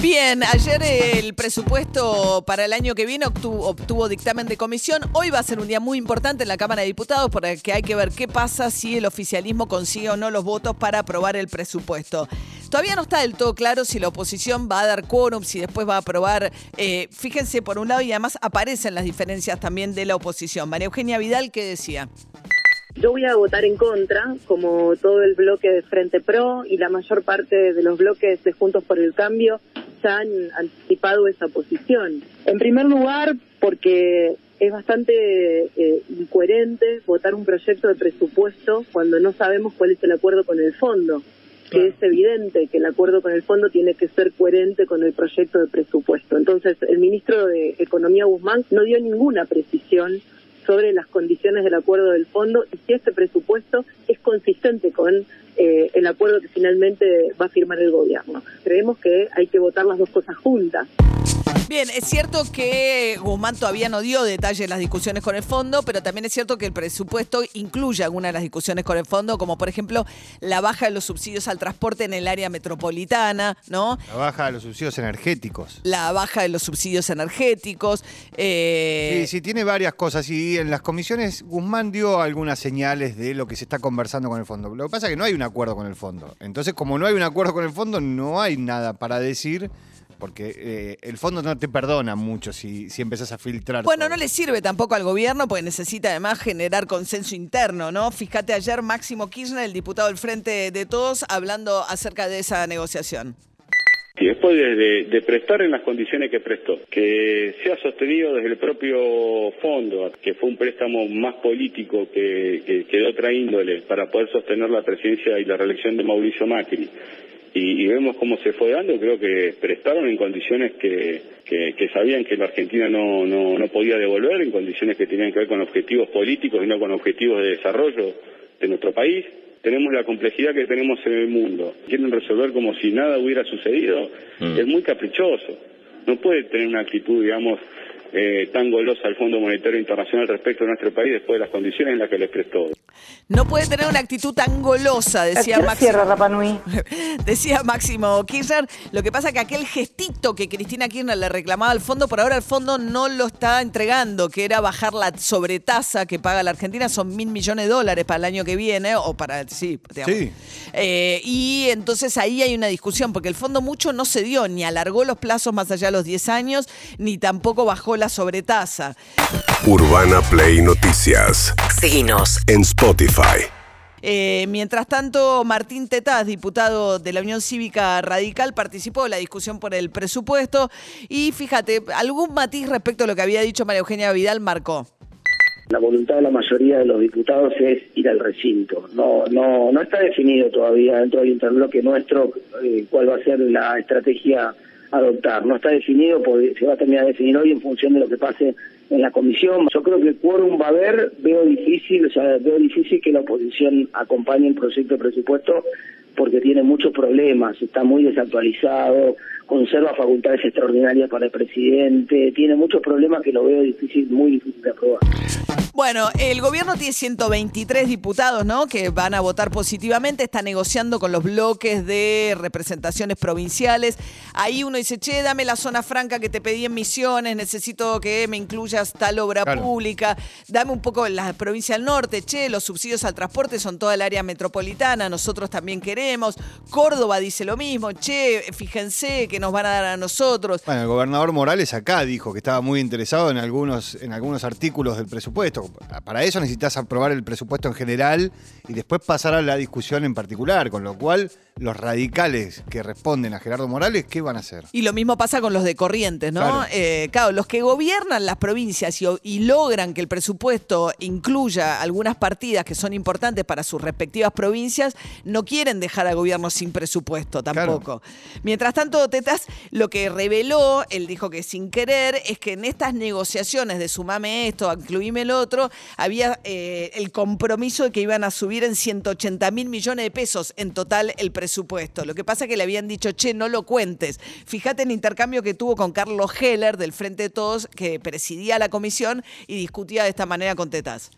Bien, ayer el presupuesto para el año que viene obtuvo, dictamen de comisión. Hoy va a ser un día muy importante en la Cámara de Diputados porque hay que ver qué pasa si el oficialismo consigue o no los votos para aprobar el presupuesto. Todavía no está del todo claro si la oposición va a dar quórum, si después va a aprobar. Eh, fíjense, por un lado, y además aparecen las diferencias también de la oposición. María Eugenia Vidal, ¿qué decía? Yo voy a votar en contra, como todo el bloque de Frente Pro y la mayor parte de los bloques de Juntos por el Cambio han anticipado esa posición. En primer lugar, porque es bastante eh, incoherente votar un proyecto de presupuesto cuando no sabemos cuál es el acuerdo con el fondo. Que es evidente que el acuerdo con el fondo tiene que ser coherente con el proyecto de presupuesto. Entonces, el ministro de Economía Guzmán no dio ninguna precisión sobre las condiciones del acuerdo del fondo y si este presupuesto es consistente con eh, el acuerdo que finalmente va a firmar el gobierno. Creemos que hay que votar las dos cosas juntas. Bien, es cierto que Guzmán todavía no dio detalles de las discusiones con el fondo, pero también es cierto que el presupuesto incluye algunas de las discusiones con el fondo, como por ejemplo la baja de los subsidios al transporte en el área metropolitana, ¿no? La baja de los subsidios energéticos. La baja de los subsidios energéticos. Eh... Sí, sí, tiene varias cosas. Y en las comisiones Guzmán dio algunas señales de lo que se está conversando con el fondo. Lo que pasa es que no hay un acuerdo con el fondo. Entonces, como no hay un acuerdo con el fondo, no hay nada para decir porque eh, el fondo no te perdona mucho si, si empezás a filtrar. Bueno, no le sirve tampoco al gobierno porque necesita además generar consenso interno, ¿no? Fíjate ayer Máximo Kirchner, el diputado del Frente de Todos, hablando acerca de esa negociación. Y después de, prestar en las condiciones que prestó, que se ha sostenido desde el propio fondo, que fue un préstamo más político que, que de otra índole para poder sostener la presidencia y la reelección de Mauricio Macri, y, vemos cómo se fue dando, creo que prestaron en condiciones que, que, sabían que la Argentina no, no, no podía devolver, en condiciones que tenían que ver con objetivos políticos y no con objetivos de desarrollo de nuestro país. Tenemos la complejidad que tenemos en el mundo. Quieren resolver como si nada hubiera sucedido. Mm. Es muy caprichoso. No puede tener una actitud, digamos, eh, tan golosa al Fondo Monetario Internacional respecto a nuestro país después de las condiciones en las que les prestó. No puede tener una actitud tan golosa, decía Máximo. decía Máximo Kirchner. Lo que pasa es que aquel gestito que Cristina Kirchner le reclamaba al fondo, por ahora el fondo no lo está entregando, que era bajar la sobretasa que paga la Argentina, son mil millones de dólares para el año que viene, o para, sí, digamos. sí. Eh, y entonces ahí hay una discusión, porque el fondo mucho no se dio, ni alargó los plazos más allá de los 10 años, ni tampoco bajó la sobretasa. Urbana Play Noticias. Seguinos en Spotify. Eh, mientras tanto, Martín Tetaz, diputado de la Unión Cívica Radical, participó en la discusión por el presupuesto y fíjate, algún matiz respecto a lo que había dicho María Eugenia Vidal marcó. La voluntad de la mayoría de los diputados es ir al recinto. No, no, no está definido todavía dentro del interbloque nuestro eh, cuál va a ser la estrategia adoptar. No está definido, porque se va a terminar de definir hoy en función de lo que pase en la comisión. Yo creo que el quórum va a haber, veo difícil, o sea, veo difícil que la oposición acompañe el proyecto de presupuesto porque tiene muchos problemas, está muy desactualizado, conserva facultades extraordinarias para el presidente, tiene muchos problemas que lo veo difícil, muy difícil de aprobar. Bueno, el gobierno tiene 123 diputados, ¿no? Que van a votar positivamente, está negociando con los bloques de representaciones provinciales. Ahí uno dice, che, dame la zona franca que te pedí en Misiones, necesito que me tal obra pública, dame un poco la provincia del norte, che, los subsidios al transporte son toda el área metropolitana, nosotros también queremos. Córdoba dice lo mismo, che, fíjense que nos van a dar a nosotros. Bueno, el gobernador Morales acá dijo que estaba muy interesado en algunos, en algunos artículos del presupuesto para eso necesitas aprobar el presupuesto en general y después pasar a la discusión en particular, con lo cual los radicales que responden a Gerardo Morales, ¿qué van a hacer? Y lo mismo pasa con los de Corrientes, ¿no? Claro, eh, los que gobiernan las provincias y, logran que el presupuesto incluya algunas partidas que son importantes para sus respectivas provincias, no quieren dejar dejar al gobierno sin presupuesto tampoco. Mientras tanto, Tetas lo que reveló, él dijo que sin querer, es que en estas negociaciones de sumame esto, incluíme el otro, había eh, el compromiso de que iban a subir en 180 mil millones de pesos en total el presupuesto. Lo que pasa es que le habían dicho, che, no lo cuentes. Fíjate en el intercambio que tuvo con Carlos Heller del Frente de Todos, que presidía la comisión y discutía de esta manera con Tetas.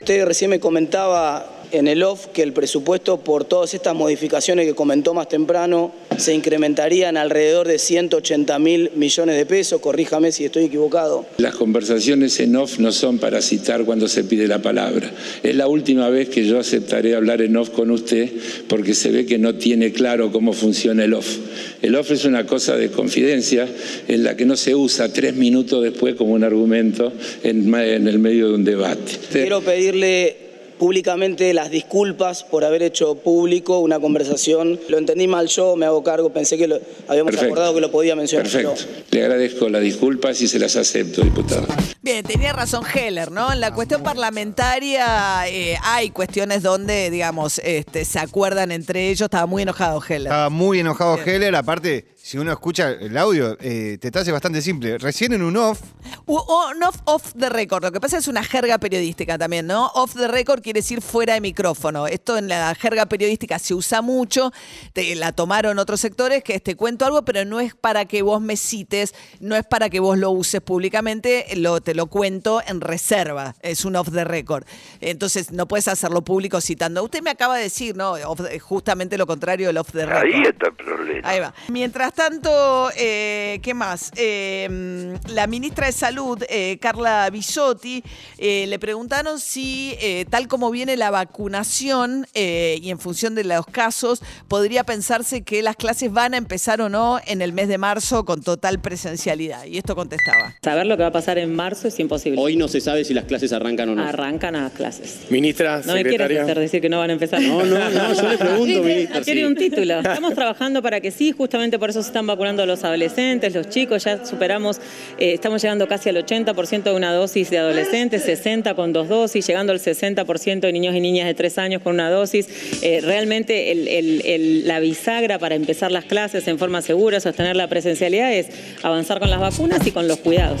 Usted recién me comentaba en el off que el presupuesto por todas estas modificaciones que comentó más temprano se incrementarían alrededor de 180 mil millones de pesos, corríjame si estoy equivocado. Las conversaciones en off no son para citar cuando se pide la palabra. Es la última vez que yo aceptaré hablar en off con usted porque se ve que no tiene claro cómo funciona el off. El off es una cosa de confidencia en la que no se usa tres minutos después como un argumento en, en el medio de un debate. Quiero pedirle públicamente las disculpas por haber hecho público una conversación. Lo entendí mal yo, me hago cargo, pensé que lo, habíamos acordado que lo podía mencionar. Perfecto. Le agradezco las disculpas y se las acepto, diputado. Bien, tenía razón Heller, ¿no? En la cuestión parlamentaria eh, hay cuestiones donde, digamos, este, se acuerdan entre ellos. Estaba muy enojado Heller. Estaba muy enojado Heller, aparte si uno escucha el audio, eh, te hace bastante simple. Recién en un off. Un off, off the record. Lo que pasa es una jerga periodística también, ¿no? Off the record quiere decir fuera de micrófono. Esto en la jerga periodística se usa mucho. Te, la tomaron otros sectores, que te cuento algo, pero no es para que vos me cites, no es para que vos lo uses públicamente, lo, te lo cuento en reserva. Es un off the record. Entonces no puedes hacerlo público citando. Usted me acaba de decir, ¿no? justamente lo contrario del off the record. Ahí está el problema. Ahí va. Mientras tanto, eh, ¿qué más? Eh, la ministra de Salud, eh, Carla Bisotti, le preguntaron si, tal como viene la vacunación y en función de los casos, podría pensarse que las clases van a empezar o no en el mes de marzo con total presencialidad. Y esto contestaba. Saber lo que va a pasar en marzo es imposible. Hoy no se sabe si las clases arrancan o no. Arrancan a clases. Ministra, No me quieras hacer decir que no van a empezar. No, no, no, yo le pregunto, ministra. Quiere un título. Estamos trabajando para que sí, justamente por eso se están vacunando a los adolescentes, los chicos, ya superamos, eh, estamos llegando casi al 80% de una dosis de adolescentes, 60 con dos dosis, llegando al 60% de niños y niñas de tres años con una dosis. Eh, realmente la bisagra para empezar las clases en forma segura, sostener la presencialidad es avanzar con las vacunas y con los cuidados.